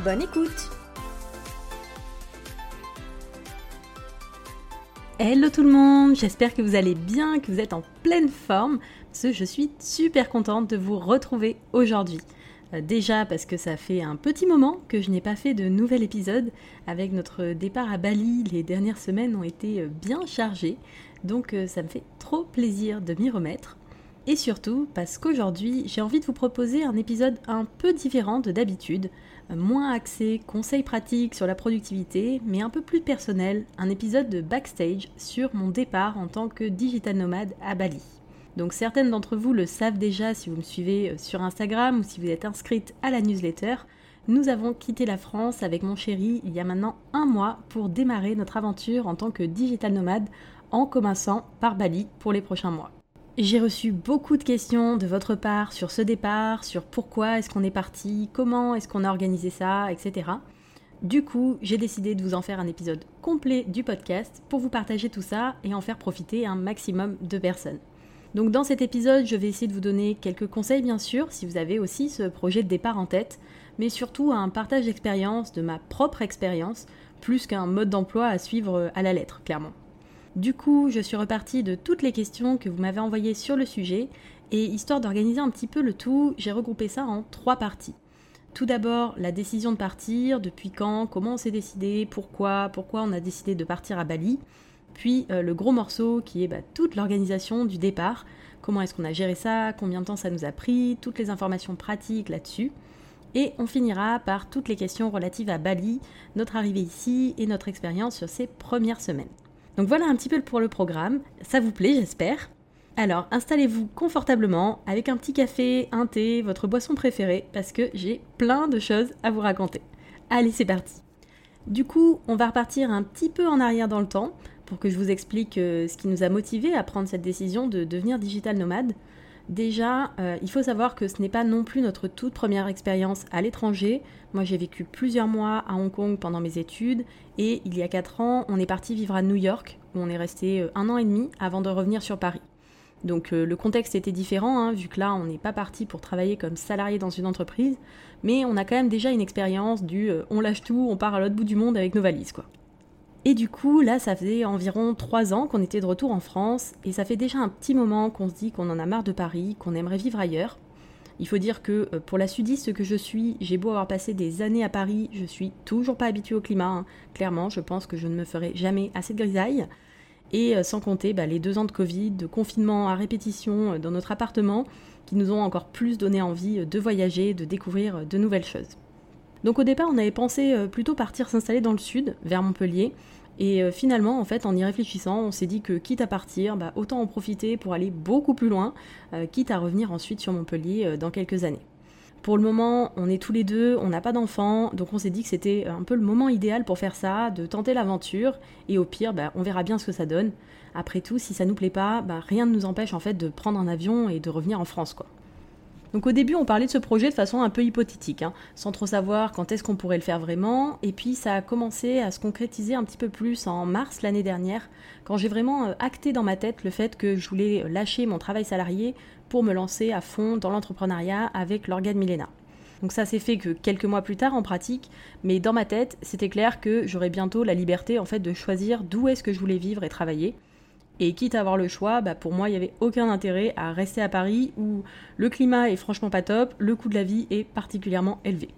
Bonne écoute Hello tout le monde, j'espère que vous allez bien, que vous êtes en pleine forme, parce que je suis super contente de vous retrouver aujourd'hui. Euh, déjà parce que ça fait un petit moment que je n'ai pas fait de nouvel épisode. Avec notre départ à Bali, les dernières semaines ont été euh, bien chargées, donc euh, ça me fait trop plaisir de m'y remettre. Et surtout parce qu'aujourd'hui, j'ai envie de vous proposer un épisode un peu différent de d'habitude, moins axé conseils pratiques sur la productivité, mais un peu plus personnel, un épisode de backstage sur mon départ en tant que digital nomade à Bali. Donc certaines d'entre vous le savent déjà si vous me suivez euh, sur Instagram ou si vous êtes inscrite à la newsletter. Nous avons quitté la France avec mon chéri il y a maintenant un mois pour démarrer notre aventure en tant que digital nomade en commençant par Bali pour les prochains mois. J'ai reçu beaucoup de questions de votre part sur ce départ, sur pourquoi est-ce qu'on est parti, comment est-ce qu'on a organisé ça, etc. Du coup, j'ai décidé de vous en faire un épisode complet du podcast pour vous partager tout ça et en faire profiter un maximum de personnes. Donc dans cet épisode, je vais essayer de vous donner quelques conseils bien sûr, si vous avez aussi ce projet de départ en tête, mais surtout un partage d'expérience, de ma propre expérience, plus qu'un mode d'emploi à suivre à la lettre, clairement. Du coup, je suis repartie de toutes les questions que vous m'avez envoyées sur le sujet, et histoire d'organiser un petit peu le tout, j'ai regroupé ça en trois parties. Tout d'abord, la décision de partir, depuis quand, comment on s'est décidé, pourquoi, pourquoi on a décidé de partir à Bali. Puis euh, le gros morceau qui est bah, toute l'organisation du départ, comment est-ce qu'on a géré ça, combien de temps ça nous a pris, toutes les informations pratiques là-dessus. Et on finira par toutes les questions relatives à Bali, notre arrivée ici et notre expérience sur ces premières semaines. Donc voilà un petit peu pour le programme, ça vous plaît j'espère. Alors installez-vous confortablement avec un petit café, un thé, votre boisson préférée, parce que j'ai plein de choses à vous raconter. Allez c'est parti Du coup on va repartir un petit peu en arrière dans le temps pour que je vous explique euh, ce qui nous a motivé à prendre cette décision de devenir digital nomade. Déjà, euh, il faut savoir que ce n'est pas non plus notre toute première expérience à l'étranger. Moi, j'ai vécu plusieurs mois à Hong Kong pendant mes études et il y a 4 ans, on est parti vivre à New York où on est resté euh, un an et demi avant de revenir sur Paris. Donc le contexte était différent, hein, vu que là, on n'est pas parti pour travailler comme salarié dans une entreprise, mais on a quand même déjà une expérience du on lâche tout, on part à l'autre bout du monde avec nos valises, quoi. Et du coup, là, ça faisait environ trois ans qu'on était de retour en France, et ça fait déjà un petit moment qu'on se dit qu'on en a marre de Paris, qu'on aimerait vivre ailleurs. Il faut dire que euh, pour la sudiste que je suis, j'ai beau avoir passé des années à Paris, je suis toujours pas habituée au climat. Hein. Clairement, je pense que je ne me ferai jamais assez de grisaille. Et euh, sans compter bah, les deux ans de Covid, de confinement à répétition euh, dans notre appartement, qui nous ont encore plus donné envie de voyager, de découvrir de nouvelles choses. Donc au départ, on avait pensé plutôt partir s'installer dans le sud, vers Montpellier, et euh, finalement, en fait, en y réfléchissant, on s'est dit que quitte à partir, bah, autant en profiter pour aller beaucoup plus loin, euh, quitte à revenir ensuite sur Montpellier euh, dans quelques années. Pour le moment, on est tous les deux, on n'a pas d'enfants, donc on s'est dit que c'était un peu le moment idéal pour faire ça, de tenter l'aventure, et au pire, bah, on verra bien ce que ça donne. Après tout, si ça nous plaît pas, bah, rien ne nous empêche en fait de prendre un avion et de revenir en France, quoi. Donc au début, on parlait de ce projet de façon un peu hypothétique, hein, sans trop savoir quand est-ce qu'on pourrait le faire vraiment. Et puis ça a commencé à se concrétiser un petit peu plus en mars l'année dernière, quand j'ai vraiment euh, acté dans ma tête le fait que je voulais lâcher mon travail salarié pour me lancer à fond dans l'entrepreneuriat avec l'organe Milena. Donc ça s'est fait que quelques mois plus tard en pratique, mais dans ma tête, c'était clair que j'aurais bientôt la liberté en fait de choisir d'où est-ce que je voulais vivre et travailler. Et quitte à avoir le choix, bah pour moi, il n'y avait aucun intérêt à rester à Paris où le climat est franchement pas top, le coût de la vie est particulièrement élevé.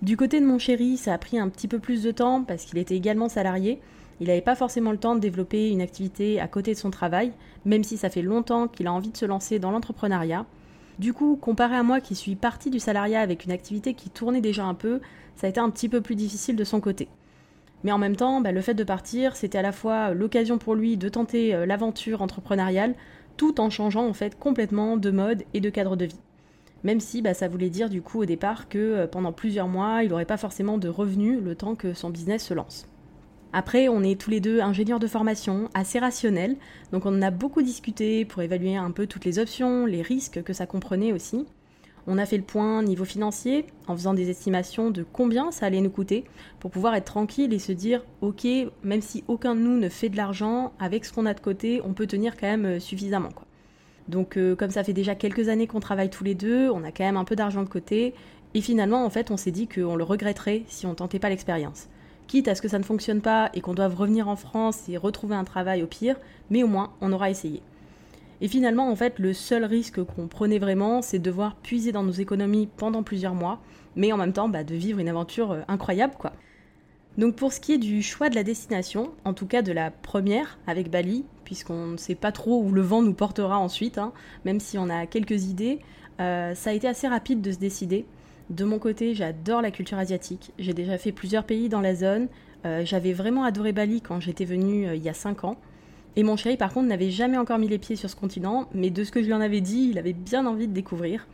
Du côté de mon chéri, ça a pris un petit peu plus de temps parce qu'il était également salarié. Il n'avait pas forcément le temps de développer une activité à côté de son travail, même si ça fait longtemps qu'il a envie de se lancer dans l'entrepreneuriat. Du coup, comparé à moi qui suis partie du salariat avec une activité qui tournait déjà un peu, ça a été un petit peu plus difficile de son côté. Mais en même temps, bah, le fait de partir, c'était à la fois l'occasion pour lui de tenter euh, l'aventure entrepreneuriale, tout en changeant en fait complètement de mode et de cadre de vie. même si bah, ça voulait dire du coup au départ que euh, pendant plusieurs mois, il n'aurait pas forcément de revenus le temps que son business se lance. Après, on est tous les deux ingénieurs de formation, assez rationnels, donc on en a beaucoup discuté pour évaluer un peu toutes les options, les risques que ça comprenait aussi. On a fait le point niveau financier en faisant des estimations de combien ça allait nous coûter pour pouvoir être tranquille et se dire ok, même si aucun de nous ne fait de l'argent, avec ce qu'on a de côté, on peut tenir quand même euh, suffisamment. Donc euh, comme ça fait déjà quelques années qu'on travaille tous les deux, on a quand même un peu d'argent de côté et finalement en fait on s'est dit qu'on le regretterait si on tentait pas l'expérience. Quitte à ce que ça ne fonctionne pas et qu'on doive revenir en France et retrouver un travail au pire, mais au moins on aura essayé. Et finalement, en fait, le seul risque qu'on prenait vraiment, c'est de devoir puiser dans nos économies pendant plusieurs mois, mais en même temps bah, de vivre une aventure euh, incroyable, quoi. Donc pour ce qui est du choix de la destination, en tout cas de la première avec Bali, puisqu'on ne sait pas trop où le vent nous portera ensuite, hein, même si on a quelques idées, euh, ça a été assez rapide de se décider. De mon côté, j'adore la culture asiatique. J'ai déjà fait plusieurs pays dans la zone. Euh, j'avais vraiment adoré Bali quand j'étais venue il y a 5 ans. Et mon chéri, par contre, n'avait jamais encore mis les pieds sur ce continent, mais de ce que je lui en avais dit, il avait bien envie de découvrir.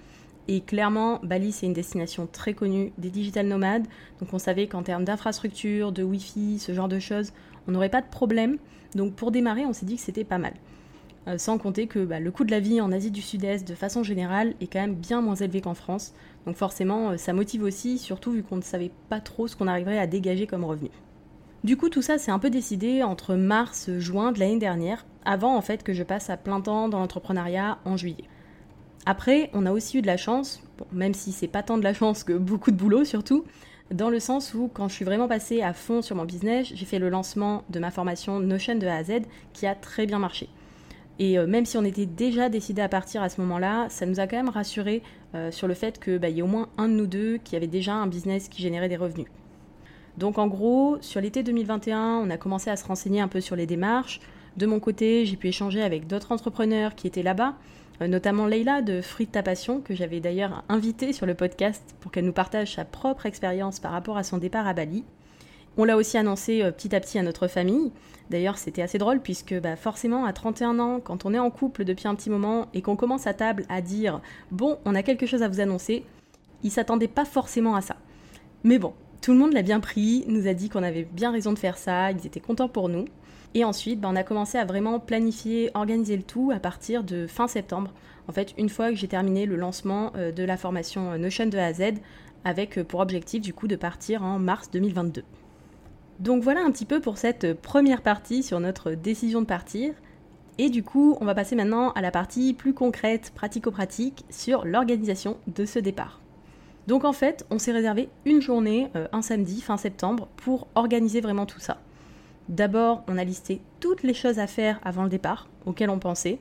Et clairement, Bali, c'est une destination très connue des digital nomades. Donc on savait qu'en termes d'infrastructure, de Wi-Fi, ce genre de choses, on n'aurait pas de problème. Donc pour démarrer, on s'est dit que c'était pas mal. Euh, sans compter que bah, le coût de la vie en Asie du Sud-Est, de façon générale, est quand même bien moins élevé qu'en France. Donc forcément, euh, ça motive aussi, surtout vu qu'on ne savait pas trop ce qu'on arriverait à dégager comme revenu. Du coup, tout ça, c'est un peu décidé entre mars, juin de l'année dernière, avant en fait que je passe à plein temps dans l'entrepreneuriat en juillet. Après, on a aussi eu de la chance, même si c'est pas tant de la chance que beaucoup de boulot surtout, dans le sens où quand je suis vraiment passée à fond sur mon business, j'ai fait le lancement de ma formation Notion de A à Z qui a très bien marché. Et euh, même si on était déjà décidé à partir à ce moment-là, ça nous a quand même rassuré euh, sur le fait qu'il bah, y ait au moins un de nous deux qui avait déjà un business qui générait des revenus. Donc en gros, sur l'été 2021, on a commencé à se renseigner un peu sur les démarches. De mon côté, j'ai pu échanger avec d'autres entrepreneurs qui étaient là-bas, euh, notamment Leila de Fruit de ta passion, que j'avais d'ailleurs invitée sur le podcast pour qu'elle nous partage sa propre expérience par rapport à son départ à Bali. On l'a aussi annoncé euh, petit à petit à notre famille. D'ailleurs, c'était assez drôle puisque bah, forcément, à 31 ans, quand on est en couple depuis un petit moment et qu'on commence à table à dire Bon, on a quelque chose à vous annoncer, ils s'attendaient pas forcément à ça. Mais bon, tout le monde l'a bien pris, nous a dit qu'on avait bien raison de faire ça, ils étaient contents pour nous. Et ensuite, ben, on a commencé à vraiment planifier, organiser le tout à partir de fin septembre. En fait, une fois que j'ai terminé le lancement euh, de la formation euh, Notion de A à Z, avec euh, pour objectif du coup de partir en mars 2022. Donc voilà un petit peu pour cette première partie sur notre décision de partir. Et du coup, on va passer maintenant à la partie plus concrète, pratico-pratique, sur l'organisation de ce départ. Donc en fait, on s'est réservé une journée, euh, un samedi, fin septembre, pour organiser vraiment tout ça. D'abord, on a listé toutes les choses à faire avant le départ, auxquelles on pensait.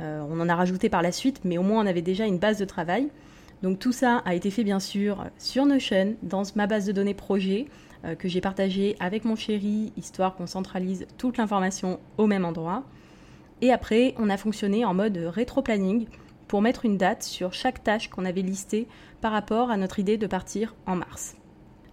Euh, on en a rajouté par la suite, mais au moins on avait déjà une base de travail. Donc tout ça a été fait bien sûr sur Notion, dans ma base de données projet, euh, que j'ai partagée avec mon chéri, histoire qu'on centralise toute l'information au même endroit. Et après, on a fonctionné en mode rétro-planning, pour mettre une date sur chaque tâche qu'on avait listée par rapport à notre idée de partir en mars.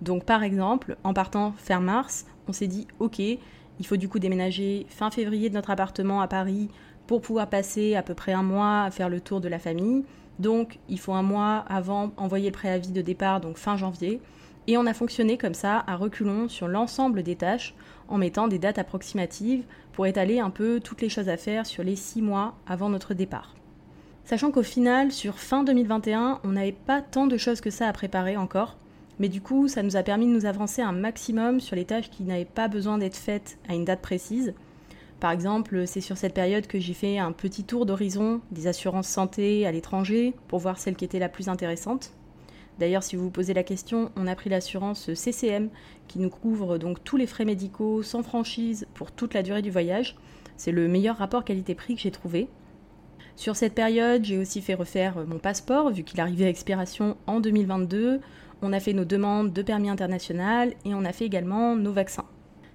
Donc par exemple, en partant fin mars, on s'est dit ok, il faut du coup déménager fin février de notre appartement à Paris pour pouvoir passer à peu près un mois à faire le tour de la famille. Donc il faut un mois avant envoyer le préavis de départ, donc fin janvier. Et on a fonctionné comme ça à reculons sur l'ensemble des tâches en mettant des dates approximatives pour étaler un peu toutes les choses à faire sur les six mois avant notre départ. Sachant qu'au final, sur fin 2021, on n'avait pas tant de choses que ça à préparer encore. Mais du coup, ça nous a permis de nous avancer un maximum sur les tâches qui n'avaient pas besoin d'être faites à une date précise. Par exemple, c'est sur cette période que j'ai fait un petit tour d'horizon des assurances santé à l'étranger pour voir celle qui était la plus intéressante. D'ailleurs, si vous vous posez la question, on a pris l'assurance CCM qui nous couvre donc tous les frais médicaux sans franchise pour toute la durée du voyage. C'est le meilleur rapport qualité-prix que j'ai trouvé. Sur cette période, j'ai aussi fait refaire euh, mon passeport, vu qu'il arrivait à expiration en 2022. On a fait nos demandes de permis international et on a fait également nos vaccins.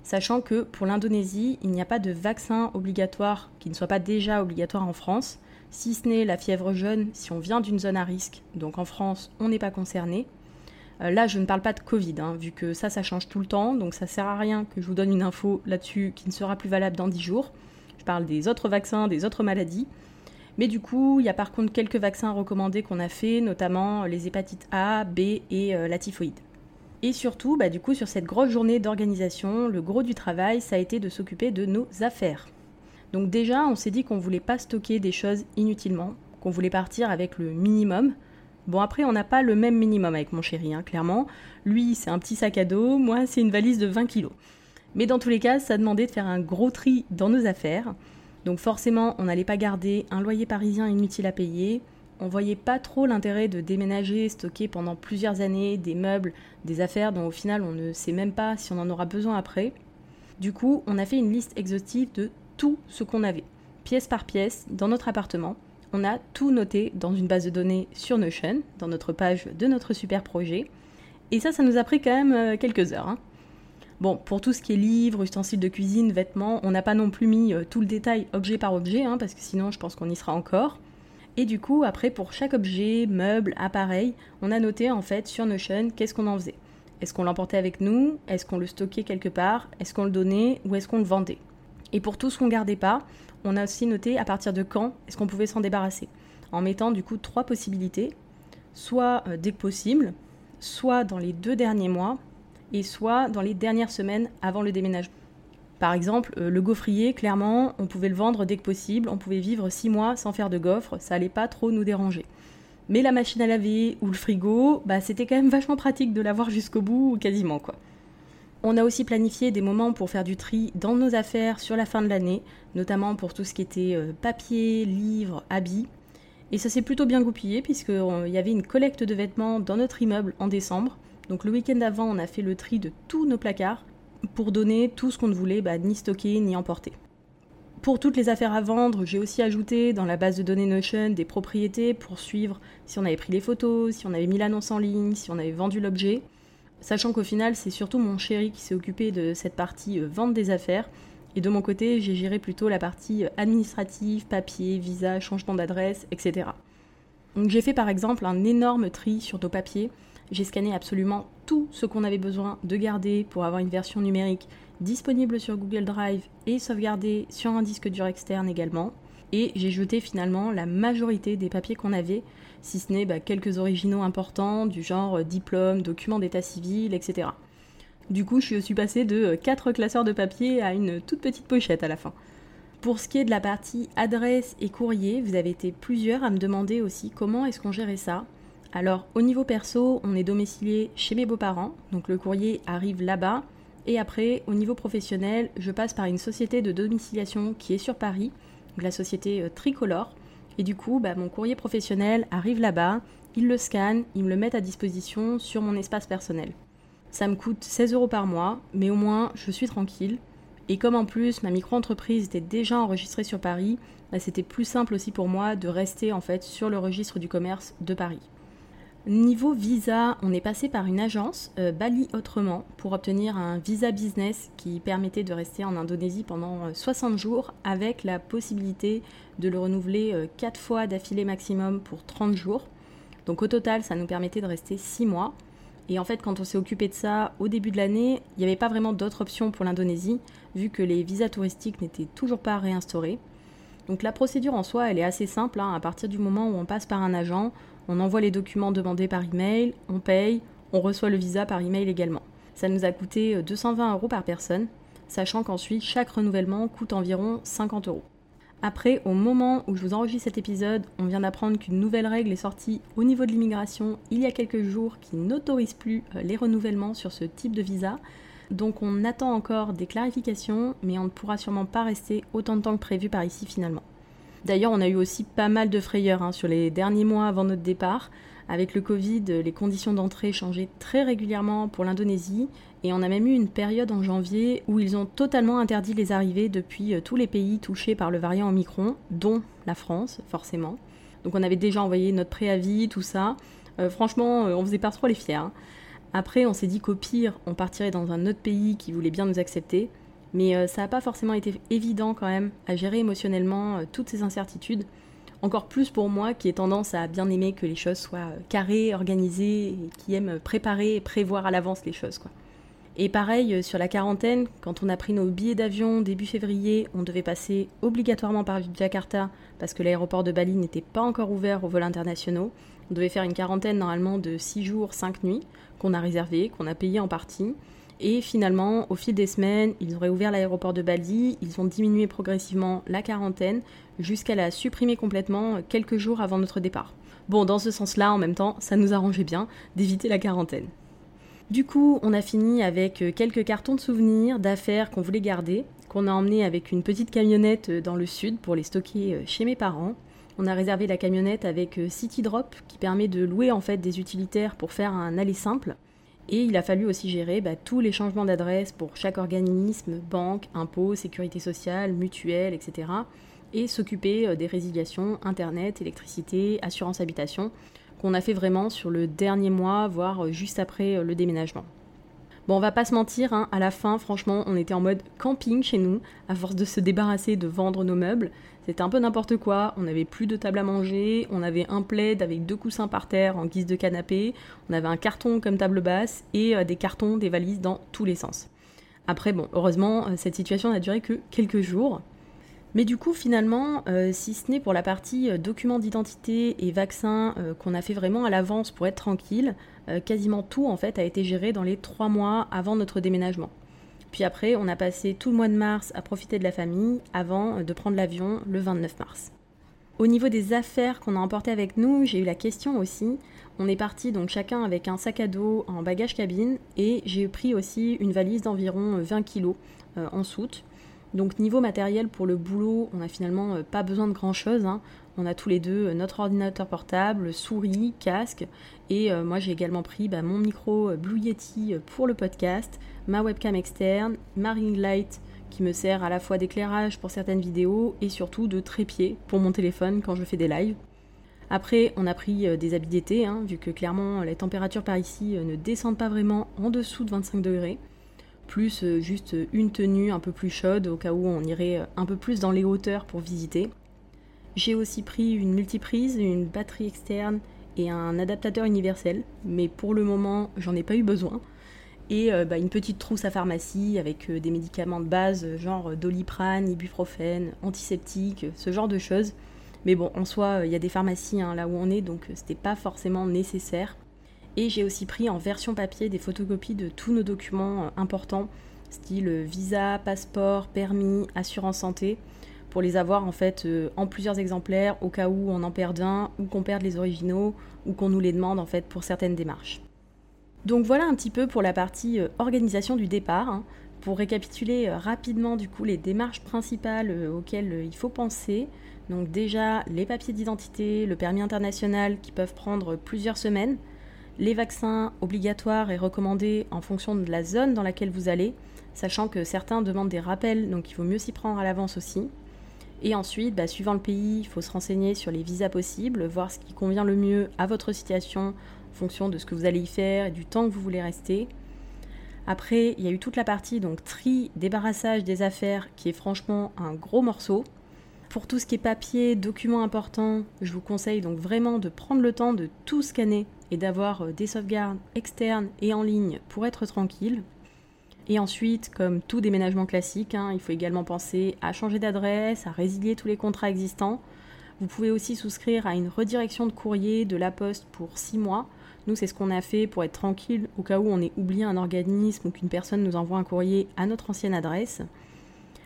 Sachant que pour l'Indonésie, il n'y a pas de vaccin obligatoire qui ne soit pas déjà obligatoire en France, si ce n'est la fièvre jaune si on vient d'une zone à risque. Donc en France, on n'est pas concerné. Euh, là, je ne parle pas de Covid, hein, vu que ça, ça change tout le temps, donc ça sert à rien que je vous donne une info là-dessus qui ne sera plus valable dans 10 jours. Je parle des autres vaccins, des autres maladies. Mais du coup, il y a par contre quelques vaccins recommandés qu'on a fait, notamment les hépatites A, B et la typhoïde. Et surtout, bah, du coup, sur cette grosse journée d'organisation, le gros du travail, ça a été de s'occuper de nos affaires. Donc déjà, on s'est dit qu'on voulait pas stocker des choses inutilement, qu'on voulait partir avec le minimum. Bon après, on n'a pas le même minimum avec mon chéri, hein, clairement. Lui, c'est un petit sac à dos, moi, c'est une valise de 20 kilos. Mais dans tous les cas, ça demandait de faire un gros tri dans nos affaires. Donc forcément, on n'allait pas garder un loyer parisien inutile à payer, on voyait pas trop l'intérêt de déménager, stocker pendant plusieurs années des meubles, des affaires dont au final on ne sait même pas si on en aura besoin après. Du coup, on a fait une liste exhaustive de tout ce qu'on avait, pièce par pièce, dans notre appartement. On a tout noté dans une base de données sur Notion, dans notre page de notre super projet. Et ça, ça nous a pris quand même euh, quelques heures. Hein. Bon, pour tout ce qui est livres, ustensiles de cuisine, vêtements, on n'a pas non plus mis euh, tout le détail objet par objet, hein, parce que sinon je pense qu'on y sera encore. Et du coup, après, pour chaque objet, meuble, appareil, on a noté en fait sur Notion qu'est-ce qu'on en faisait. Est-ce qu'on l'emportait avec nous? Est-ce qu'on le stockait quelque part? Est-ce qu'on le donnait? Ou est-ce qu'on le vendait? Et pour tout ce qu'on gardait pas, on a aussi noté à partir de quand est-ce qu'on pouvait s'en débarrasser. En mettant du coup trois possibilités. Soit euh, dès que possible, soit dans les deux derniers mois, et soit dans les dernières semaines avant le déménagement. Par exemple, euh, le gaufrier, clairement, on pouvait le vendre dès que possible, on pouvait vivre 6 mois sans faire de gaufres, ça allait pas trop nous déranger. Mais la machine à laver ou le frigo, bah, c'était quand même vachement pratique de l'avoir jusqu'au bout, quasiment quoi. On a aussi planifié des moments pour faire du tri dans nos affaires sur la fin de l'année, notamment pour tout ce qui était euh, papier, livres, habits. Et ça s'est plutôt bien goupillé puisqu'il euh, y avait une collecte de vêtements dans notre immeuble en décembre. Donc le week-end avant, on a fait le tri de tous nos placards pour donner tout ce qu'on ne voulait bah, ni stocker ni emporter. Pour toutes les affaires à vendre, j'ai aussi ajouté dans la base de données Notion des propriétés pour suivre si on avait pris les photos, si on avait mis l'annonce en ligne, si on avait vendu l'objet. Sachant qu'au final, c'est surtout mon chéri qui s'est occupé de cette partie euh, vente des affaires. Et de mon côté, j'ai géré plutôt la partie euh, administrative, papier, visa, changement d'adresse, etc. Donc j'ai fait par exemple un énorme tri sur nos papiers j'ai scanné absolument tout ce qu'on avait besoin de garder pour avoir une version numérique disponible sur Google Drive et sauvegardée sur un disque dur externe également. Et j'ai jeté finalement la majorité des papiers qu'on avait, si ce n'est bah, quelques originaux importants du genre euh, diplôme, documents d'état civil, etc. Du coup, je suis passée de 4 classeurs de papier à une toute petite pochette à la fin. Pour ce qui est de la partie adresse et courrier, vous avez été plusieurs à me demander aussi comment est-ce qu'on gérait ça. Alors au niveau perso, on est domicilié chez mes beaux-parents, donc le courrier arrive là-bas. Et après, au niveau professionnel, je passe par une société de domiciliation qui est sur Paris, la société euh, Tricolore. Et du coup, bah, mon courrier professionnel arrive là-bas, ils le scannent, ils me le mettent à disposition sur mon espace personnel. Ça me coûte 16 euros par mois, mais au moins je suis tranquille. Et comme en plus ma micro-entreprise était déjà enregistrée sur Paris, bah, c'était plus simple aussi pour moi de rester en fait sur le registre du commerce de Paris. Niveau visa, on est passé par une agence, euh, Bali Autrement, pour obtenir un visa business qui permettait de rester en Indonésie pendant 60 euh, jours avec la possibilité de le renouveler 4 euh, fois d'affilée maximum pour 30 jours. Donc au total, ça nous permettait de rester 6 mois. Et en fait, quand on s'est occupé de ça au début de l'année, il n'y avait pas vraiment d'autres options pour l'Indonésie, vu que les visas touristiques n'étaient toujours pas réinstaurés. Donc la procédure en soi, elle est assez simple. Hein. À partir du moment où on passe par un agent, on envoie les documents demandés par email, on paye, on reçoit le visa par email également. Ça nous a coûté 220 euh, euros par personne, sachant qu'ensuite chaque renouvellement coûte environ 50 euros. Après, au moment où je vous enregistre cet épisode, on vient d'apprendre qu'une nouvelle règle est sortie au niveau de l'immigration il y a quelques jours qui n'autorise plus euh, les renouvellements sur ce type de visa. Donc on attend encore des clarifications, mais on ne pourra sûrement pas rester autant de temps que prévu par ici finalement. D'ailleurs, on a eu aussi pas mal de frayeurs hein, sur les derniers mois avant notre départ. Avec le Covid, les conditions d'entrée changeaient très régulièrement pour l'Indonésie et on a même eu une période en janvier où ils ont totalement interdit les arrivées depuis euh, tous les pays touchés par le variant Omicron, dont la France, forcément. Donc on avait déjà envoyé notre préavis, tout ça. Euh, franchement, euh, on faisait pas trop les fiers. Hein. Après, on s'est dit qu'au pire, on partirait dans un autre pays qui voulait bien nous accepter. Mais euh, ça n'a pas forcément été évident quand même à gérer émotionnellement euh, toutes ces incertitudes. Encore plus pour moi qui ai tendance à bien aimer que les choses soient euh, carrées, organisées, et qui aime préparer et prévoir à l'avance les choses. Quoi. Et pareil, sur la quarantaine, quand on a pris nos billets d'avion début février, on devait passer obligatoirement par Jakarta parce que l'aéroport de Bali n'était pas encore ouvert aux vols internationaux. On devait faire une quarantaine normalement de 6 jours, 5 nuits, qu'on a réservé, qu'on a payé en partie. Et finalement, au fil des semaines, ils ont réouvert l'aéroport de Bali, ils ont diminué progressivement la quarantaine jusqu'à la supprimer complètement quelques jours avant notre départ. Bon, dans ce sens-là, en même temps, ça nous arrangeait bien d'éviter la quarantaine. Du coup, on a fini avec quelques cartons de souvenirs, d'affaires qu'on voulait garder, qu'on a emmenés avec une petite camionnette dans le sud pour les stocker chez mes parents. On a réservé la camionnette avec CityDrop qui permet de louer en fait des utilitaires pour faire un aller simple. Et il a fallu aussi gérer bah, tous les changements d'adresse pour chaque organisme, banque, impôts, sécurité sociale, mutuelle, etc. Et s'occuper euh, des résiliations, internet, électricité, assurance habitation, qu'on a fait vraiment sur le dernier mois, voire euh, juste après euh, le déménagement. Bon, on va pas se mentir, hein, à la fin, franchement, on était en mode camping chez nous, à force de se débarrasser de vendre nos meubles. C'était un peu n'importe quoi, on n'avait plus de table à manger, on avait un plaid avec deux coussins par terre en guise de canapé, on avait un carton comme table basse et euh, des cartons, des valises dans tous les sens. Après, bon, heureusement, euh, cette situation n'a duré que quelques jours. Mais du coup, finalement, euh, si ce n'est pour la partie documents d'identité et vaccins qu'on a fait vraiment à l'avance pour être tranquille, quasiment tout en fait a été géré dans les trois mois avant notre déménagement. Puis après, on a passé tout le mois de mars à profiter de la famille avant de prendre l'avion le 29 mars. Au niveau des affaires qu'on a emportées avec nous, j'ai eu la question aussi. On est parti donc chacun avec un sac à dos en bagage cabine et j'ai pris aussi une valise d'environ 20 kg euh, en soute. Donc niveau matériel pour le boulot, on n'a finalement euh, pas besoin de grand chose. Hein. On a tous les deux euh, notre ordinateur portable, souris, casque. Et euh, moi j'ai également pris bah, mon micro euh, Blue Yeti pour le podcast, ma webcam externe, ma ring light qui me sert à la fois d'éclairage pour certaines vidéos et surtout de trépied pour mon téléphone quand je fais des lives. Après, on a pris des habits d'été, hein, vu que clairement les températures par ici ne descendent pas vraiment en dessous de 25 degrés. Plus juste une tenue un peu plus chaude au cas où on irait un peu plus dans les hauteurs pour visiter. J'ai aussi pris une multiprise, une batterie externe et un adaptateur universel, mais pour le moment, j'en ai pas eu besoin. Et euh, bah, une petite trousse à pharmacie avec euh, des médicaments de base, euh, genre doliprane, ibuprofène, antiseptique, ce genre de choses. Mais bon, en soi, il y a des pharmacies hein, là où on est, donc c'était pas forcément nécessaire. Et j'ai aussi pris en version papier des photocopies de tous nos documents importants, style visa, passeport, permis, assurance santé pour les avoir en fait euh, en plusieurs exemplaires au cas où on en perd un ou qu'on perde les originaux ou qu'on nous les demande en fait pour certaines démarches. Donc voilà un petit peu pour la partie euh, organisation du départ. Hein. Pour récapituler euh, rapidement du coup les démarches principales auxquelles il faut penser. Donc déjà les papiers d'identité, le permis international qui peuvent prendre plusieurs semaines, les vaccins obligatoires et recommandés en fonction de la zone dans laquelle vous allez, sachant que certains demandent des rappels, donc il vaut mieux s'y prendre à l'avance aussi. Et ensuite, bah, suivant le pays, il faut se renseigner sur les visas possibles, voir ce qui convient le mieux à votre situation en fonction de ce que vous allez y faire et du temps que vous voulez rester. Après, il y a eu toute la partie donc tri, débarrassage des affaires qui est franchement un gros morceau. Pour tout ce qui est papier, documents importants, je vous conseille donc vraiment de prendre le temps de tout scanner et d'avoir euh, des sauvegardes externes et en ligne pour être tranquille. Et ensuite, comme tout déménagement classique, hein, il faut également penser à changer d'adresse, à résilier tous les contrats existants. Vous pouvez aussi souscrire à une redirection de courrier de la poste pour 6 mois. Nous, c'est ce qu'on a fait pour être tranquille au cas où on ait oublié un organisme ou qu'une personne nous envoie un courrier à notre ancienne adresse.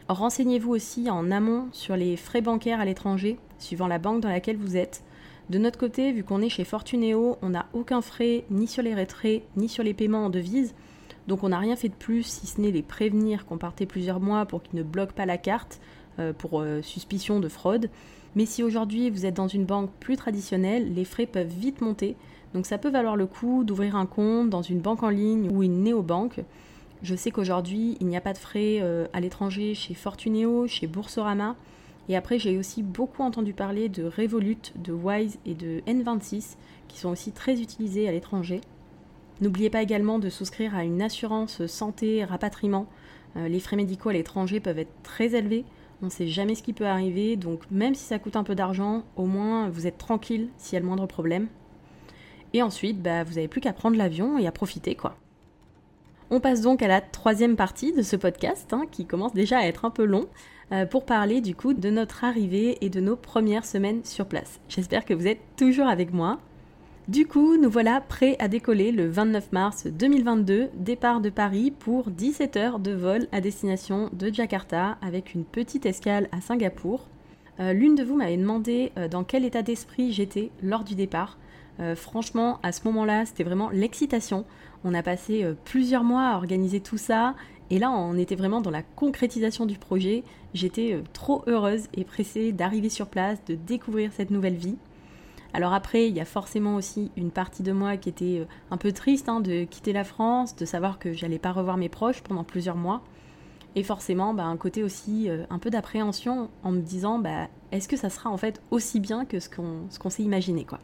Renseignez-vous aussi en amont sur les frais bancaires à l'étranger, suivant la banque dans laquelle vous êtes. De notre côté, vu qu'on est chez Fortuneo, on n'a aucun frais ni sur les retraits ni sur les paiements en devises. Donc on n'a rien fait de plus si ce n'est les prévenir qu'on partait plusieurs mois pour qu'ils ne bloquent pas la carte euh, pour euh, suspicion de fraude. Mais si aujourd'hui vous êtes dans une banque plus traditionnelle, les frais peuvent vite monter. Donc ça peut valoir le coup d'ouvrir un compte dans une banque en ligne ou une néobanque. Je sais qu'aujourd'hui, il n'y a pas de frais euh, à l'étranger chez Fortuneo, chez Boursorama. Et après, j'ai aussi beaucoup entendu parler de Revolut, de Wise et de N26, qui sont aussi très utilisés à l'étranger. N'oubliez pas également de souscrire à une assurance santé rapatriement. Euh, les frais médicaux à l'étranger peuvent être très élevés. On ne sait jamais ce qui peut arriver, donc même si ça coûte un peu d'argent, au moins vous êtes tranquille s'il y a le moindre problème. Et ensuite, bah, vous n'avez plus qu'à prendre l'avion et à profiter quoi. On passe donc à la troisième partie de ce podcast, hein, qui commence déjà à être un peu long, euh, pour parler du coup de notre arrivée et de nos premières semaines sur place. J'espère que vous êtes toujours avec moi. Du coup, nous voilà prêts à décoller le 29 mars 2022, départ de Paris pour 17 heures de vol à destination de Jakarta avec une petite escale à Singapour. Euh, l'une de vous m'avait demandé euh, dans quel état d'esprit j'étais lors du départ. franchement, à ce moment-là, c'était vraiment l'excitation. On a passé plusieurs mois à organiser tout ça et là, on était vraiment dans la concrétisation du projet. J'étais euh, trop heureuse et pressée d'arriver sur place, de découvrir cette nouvelle vie. Alors après, il y a forcément aussi une partie de moi qui était euh, un peu triste hein, de quitter la France, de savoir que j'allais pas revoir mes proches pendant plusieurs mois. Et forcément, bah, un côté aussi euh, un peu d'appréhension en me disant, bah, est-ce que ça sera en fait aussi bien que ce qu'on s'est imaginé quoi.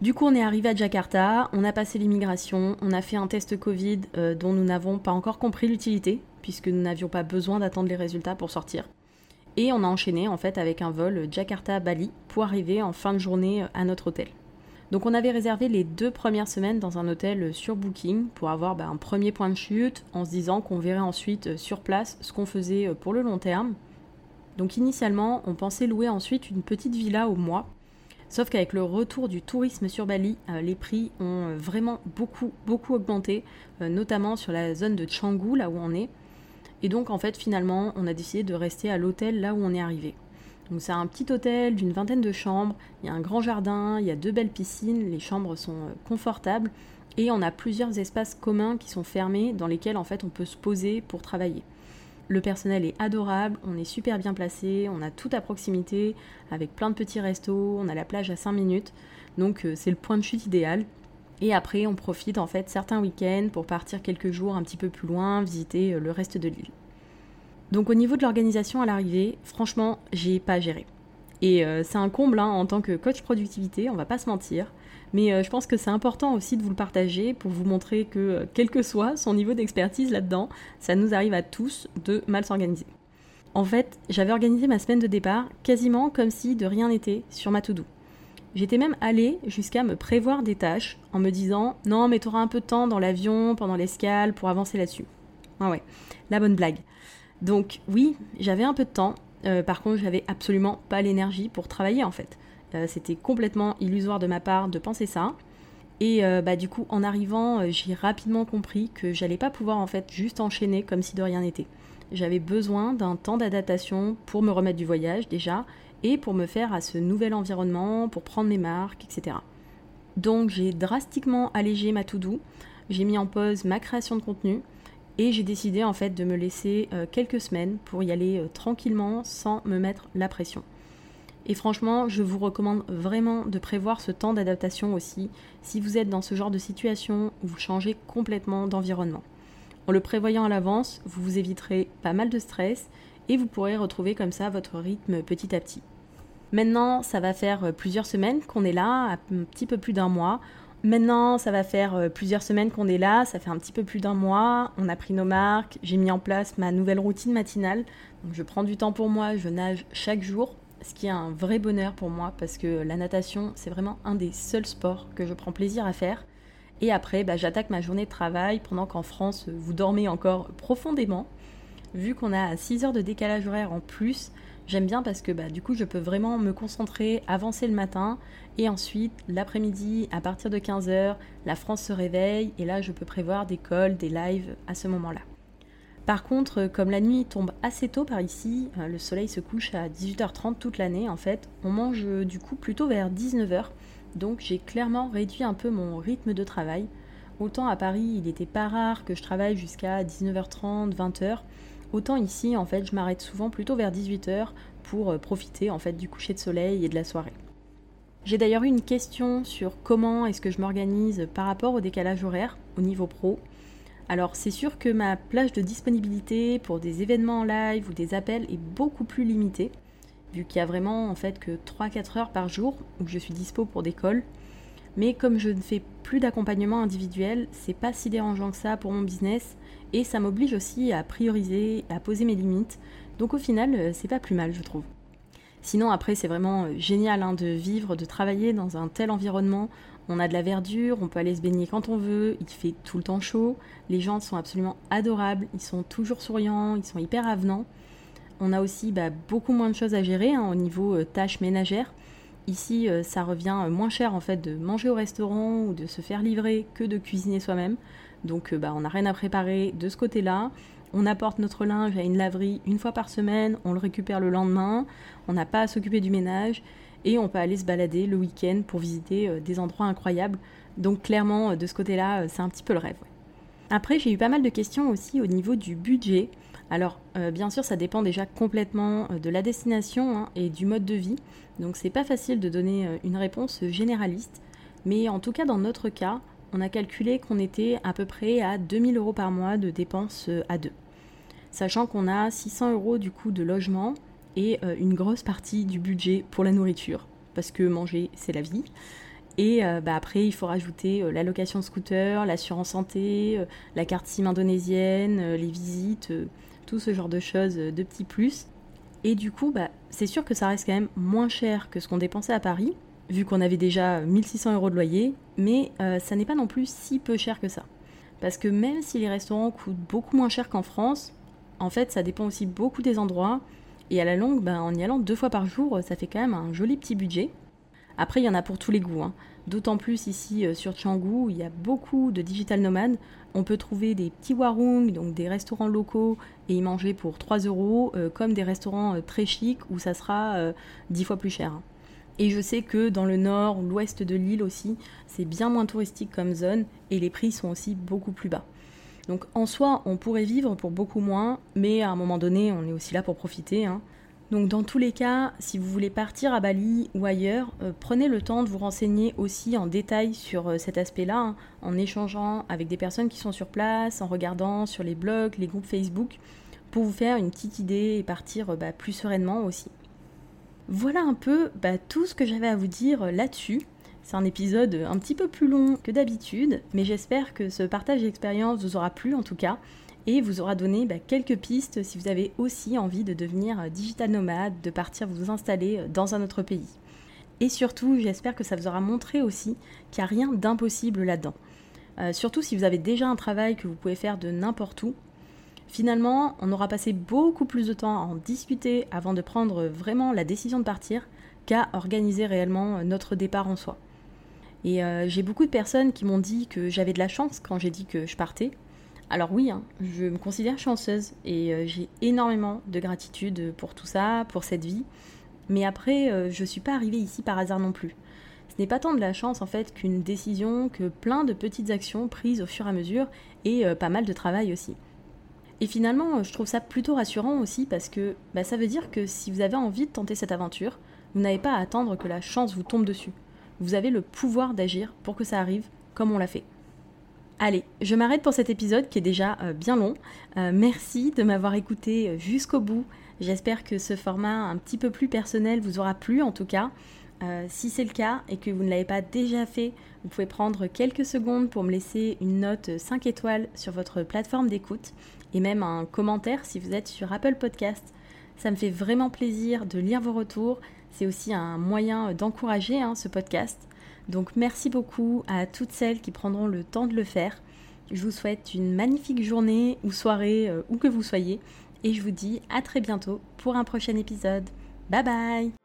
Du coup, on est arrivé à Jakarta, on a passé l'immigration, on a fait un test Covid euh, dont nous n'avons pas encore compris l'utilité, puisque nous n'avions pas besoin d'attendre les résultats pour sortir. Et on a enchaîné en fait avec un vol Jakarta-Bali pour arriver en fin de journée euh, à notre hôtel. Donc on avait réservé les deux premières semaines dans un hôtel euh, sur Booking pour avoir bah, un premier point de chute en se disant qu'on verrait ensuite sur place ce qu'on faisait pour le long terme. Donc initialement on pensait louer ensuite une petite villa au mois Sauf qu'avec le retour du tourisme sur Bali, euh, les prix ont euh, vraiment beaucoup, beaucoup augmenté, euh, notamment sur la zone de Canggu, là où on est. Et donc, en fait, finalement, on a décidé de rester à l'hôtel là où on est arrivé. Donc, c'est un petit hôtel d'une vingtaine de chambres, il y a un grand jardin, il y a deux belles piscines, les chambres sont confortables et on a plusieurs espaces communs qui sont fermés dans lesquels, en fait, on peut se poser pour travailler. Le personnel est adorable, on est super bien placé, on a tout à proximité, avec plein de petits restos, on a la plage à 5 minutes, donc euh, c'est le point de chute idéal. Et après, on profite en fait certains week-ends pour partir quelques jours un petit peu plus loin, visiter euh, le reste de l'île. Donc au niveau de l'organisation à l'arrivée, franchement, j'ai pas géré. Et euh, c'est un comble hein, en tant que coach productivité, on va pas se mentir. Mais euh, je pense que c'est important aussi de vous le partager pour vous montrer que, quel que soit son niveau d'expertise là-dedans, ça nous arrive à tous de mal s'organiser. En fait, j'avais organisé ma semaine de départ quasiment comme si de rien n'était sur ma to-do. J'étais même allée jusqu'à me prévoir des tâches en me disant non mais t'auras un peu de temps dans l'avion pendant l'escale pour avancer là-dessus. Ah ouais, la bonne blague. Donc oui, j'avais un peu de temps. Euh, par contre, j'avais absolument pas l'énergie pour travailler en fait. Euh, c'était complètement illusoire de ma part de penser ça. Et euh, bah, du coup, en arrivant, j'ai rapidement compris que j'allais pas pouvoir en fait juste enchaîner comme si de rien n'était. J'avais besoin d'un temps d'adaptation pour me remettre du voyage déjà et pour me faire à ce nouvel environnement, pour prendre mes marques, etc. Donc j'ai drastiquement allégé ma to-do, j'ai mis en pause ma création de contenu et j'ai décidé en fait de me laisser quelques semaines pour y aller tranquillement sans me mettre la pression. Et franchement, je vous recommande vraiment de prévoir ce temps d'adaptation aussi si vous êtes dans ce genre de situation où vous changez complètement d'environnement. En le prévoyant à l'avance, vous vous éviterez pas mal de stress et vous pourrez retrouver comme ça votre rythme petit à petit. Maintenant, ça va faire euh, plusieurs semaines qu'on est là, un petit peu plus d'un mois. Maintenant, ça va faire euh, plusieurs semaines qu'on est là, ça fait un petit peu plus d'un mois. On a pris nos marques, j'ai mis en place ma nouvelle routine matinale. Donc je prends du temps pour moi, je nage chaque jour ce qui est un vrai bonheur pour moi parce que la natation, c'est vraiment un des seuls sports que je prends plaisir à faire. Et après, bah, j'attaque ma journée de travail pendant qu'en France, vous dormez encore profondément. Vu qu'on a 6 heures de décalage horaire en plus, j'aime bien parce que bah, du coup, je peux vraiment me concentrer, avancer le matin. Et ensuite, l'après-midi, à partir de 15h, la France se réveille. Et là, je peux prévoir des calls, des lives à ce moment-là. Par contre, comme la nuit tombe assez tôt par ici, euh, le soleil se couche à 18h30 toute l'année en fait, on mange euh, du coup plutôt vers 19h, donc j'ai clairement réduit un peu mon rythme de travail. Autant à Paris, il n'était pas rare que je travaille jusqu'à 19h30, 20h, autant ici en fait, je m'arrête souvent plutôt vers 18h pour euh, profiter en fait du coucher de soleil et de la soirée. J'ai d'ailleurs eu une question sur comment est-ce que je m'organise par rapport au décalage horaire au niveau pro. Alors c'est sûr que ma plage de disponibilité pour des événements en live ou des appels est beaucoup plus limitée, vu qu'il y a vraiment en fait que 3-4 heures par jour où je suis dispo pour des calls. Mais comme je ne fais plus d'accompagnement individuel, c'est pas si dérangeant que ça pour mon business et ça m'oblige aussi à prioriser, à poser mes limites. Donc au final, euh, c'est pas plus mal, je trouve. Sinon, après, c'est vraiment génial hein, de vivre, de travailler dans un tel environnement. On a de la verdure, on peut aller se baigner quand on veut, il fait tout le temps chaud, les gens sont absolument adorables, ils sont toujours souriants, ils sont hyper avenants. On a aussi bah, beaucoup moins de choses à gérer hein, au niveau tâches ménagères. Ici, euh, ça revient euh, moins cher en fait de manger au restaurant ou de se faire livrer que de cuisiner soi-même. Donc euh, bah, on n'a rien à préparer de ce côté-là. On apporte notre linge à une laverie une fois par semaine, on le récupère le lendemain, on n'a pas à s'occuper du ménage et on peut aller se balader le week-end pour visiter des endroits incroyables. Donc clairement, de ce côté-là, c'est un petit peu le rêve. Après, j'ai eu pas mal de questions aussi au niveau du budget. Alors, euh, bien sûr, ça dépend déjà complètement euh, de la destination hein, et du mode de vie. Donc, c'est pas facile de donner euh, une réponse généraliste. Mais en tout cas, dans notre cas, on a calculé qu'on était à peu près à 2000 euros par mois de dépenses à deux. Sachant qu'on a 600 euros du coût de logement et une grosse partie du budget pour la nourriture. Parce que manger, c'est la vie. Et bah, après, il faut rajouter la location de scooter, l'assurance santé, la carte SIM indonésienne, les visites tout ce genre de choses, de petits plus. Et du coup, bah, c'est sûr que ça reste quand même moins cher que ce qu'on dépensait à Paris, vu qu'on avait déjà 1600 euros de loyer, mais euh, ça n'est pas non plus si peu cher que ça. Parce que même si les restaurants coûtent beaucoup moins cher qu'en France, en fait, ça dépend aussi beaucoup des endroits. Et à la longue, bah, en y allant deux fois par jour, ça fait quand même un joli petit budget. Après, il y en a pour tous les goûts. Hein. D'autant plus ici euh, sur Canggu, où il y a beaucoup de digital nomades. On peut trouver des petits warung, donc des restaurants locaux, et y manger pour 3 euros, euh, comme des restaurants euh, très chics où ça sera 10 fois plus cher. Et je sais que dans le nord, l'ouest de l'île aussi, c'est bien moins touristique comme zone, et les prix sont aussi beaucoup plus bas. Donc en soi, on pourrait vivre pour beaucoup moins, mais à un moment donné, on est aussi là pour profiter. Hein. Donc dans tous les cas, si vous voulez partir à Bali ou ailleurs, euh, prenez le temps de vous renseigner aussi en détail sur euh, cet aspect-là, hein, en échangeant avec des personnes qui sont sur place, en regardant sur les blogs, les groupes Facebook, pour vous faire une petite idée et partir euh, bah, plus sereinement aussi. Voilà un peu bah, tout ce que j'avais à vous dire là-dessus. C'est un épisode un petit peu plus long que d'habitude, mais j'espère que ce partage d'expérience vous aura plu en tout cas et vous aura donné bah, quelques pistes si vous avez aussi envie de devenir euh, digital nomade, de partir vous installer euh, dans un autre pays. Et surtout, j'espère que ça vous aura montré aussi qu'il n'y a rien d'impossible là-dedans. Euh, surtout si vous avez déjà un travail que vous pouvez faire de n'importe où. Finalement, on aura passé beaucoup plus de temps à en discuter avant de prendre vraiment la décision de partir qu'à organiser réellement notre départ en soi. Et j'ai beaucoup de personnes qui m'ont dit que j'avais de la chance quand j'ai dit que je partais, alors oui, hein, je me considère chanceuse et euh, j'ai énormément de gratitude pour tout ça, pour cette vie. Mais après, euh, je ne suis pas arrivée ici par hasard non plus. Ce n'est pas tant de la chance en fait qu'une décision, que plein de petites actions prises au fur et à mesure et euh, pas mal de travail aussi. Et finalement, je trouve ça plutôt rassurant aussi parce que bah, ça veut dire que si vous avez envie de tenter cette aventure, vous n'avez pas à attendre que la chance vous tombe dessus. Vous avez le pouvoir d'agir pour que ça arrive comme on l'a fait. Allez, je m'arrête pour cet épisode qui est déjà euh, bien long. Euh, merci de m'avoir écouté euh, jusqu'au bout. J'espère que ce format un petit peu plus personnel vous aura plu en tout cas. si c'est le cas et que vous ne l'avez pas déjà fait, vous pouvez prendre quelques secondes pour me laisser une note 5 étoiles sur votre plateforme d'écoute et même un commentaire si vous êtes sur Apple Podcast. Ça me fait vraiment plaisir de lire vos retours. C'est aussi un moyen d'encourager hein, ce podcast. Donc merci beaucoup à toutes celles qui prendront le temps de le faire. Je vous souhaite une magnifique journée ou soirée, euh, où que vous soyez, et je vous dis à très bientôt pour un prochain épisode. Bye bye